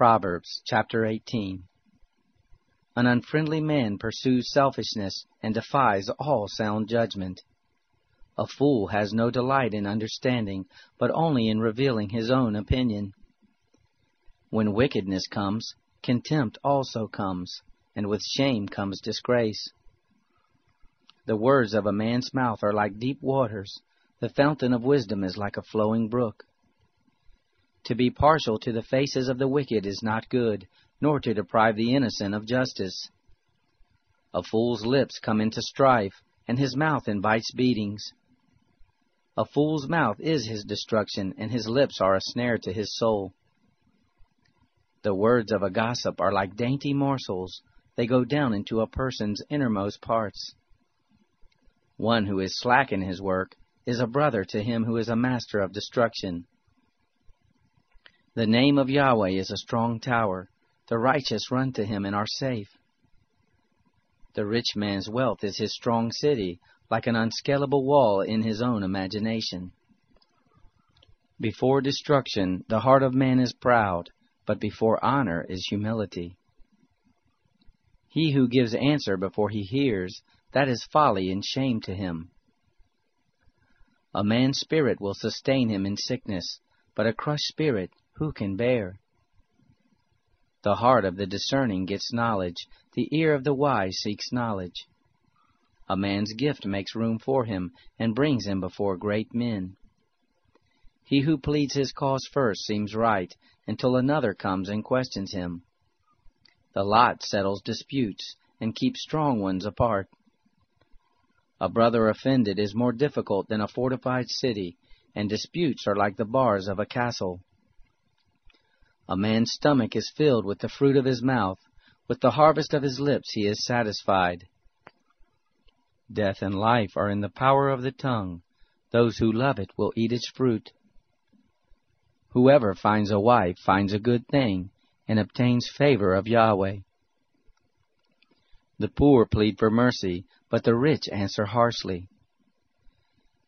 Proverbs chapter 18 An unfriendly man pursues selfishness and defies all sound judgment. A fool has no delight in understanding, but only in revealing his own opinion. When wickedness comes, contempt also comes, and with shame comes disgrace. The words of a man's mouth are like deep waters, the fountain of wisdom is like a flowing brook. To be partial to the faces of the wicked is not good, nor to deprive the innocent of justice. A fool's lips come into strife, and his mouth invites beatings. A fool's mouth is his destruction, and his lips are a snare to his soul. The words of a gossip are like dainty morsels, they go down into a person's innermost parts. One who is slack in his work is a brother to him who is a master of destruction. The name of Yahweh is a strong tower. The righteous run to him and are safe. The rich man's wealth is his strong city, like an unscalable wall in his own imagination. Before destruction, the heart of man is proud, but before honor is humility. He who gives answer before he hears, that is folly and shame to him. A man's spirit will sustain him in sickness, but a crushed spirit who can bear? The heart of the discerning gets knowledge, the ear of the wise seeks knowledge. A man's gift makes room for him, and brings him before great men. He who pleads his cause first seems right, until another comes and questions him. The lot settles disputes, and keeps strong ones apart. A brother offended is more difficult than a fortified city, and disputes are like the bars of a castle. A man's stomach is filled with the fruit of his mouth, with the harvest of his lips he is satisfied. Death and life are in the power of the tongue. Those who love it will eat its fruit. Whoever finds a wife finds a good thing, and obtains favor of Yahweh. The poor plead for mercy, but the rich answer harshly.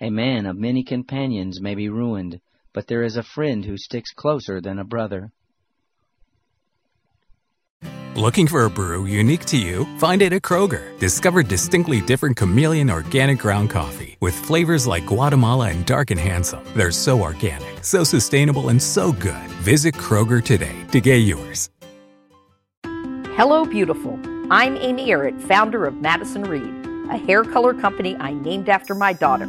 A man of many companions may be ruined, but there is a friend who sticks closer than a brother. Looking for a brew unique to you? Find it at Kroger. Discover distinctly different chameleon organic ground coffee with flavors like Guatemala and Dark and Handsome. They're so organic, so sustainable, and so good. Visit Kroger today to get yours. Hello, beautiful. I'm Amy Errett, founder of Madison Reed, a hair color company I named after my daughter.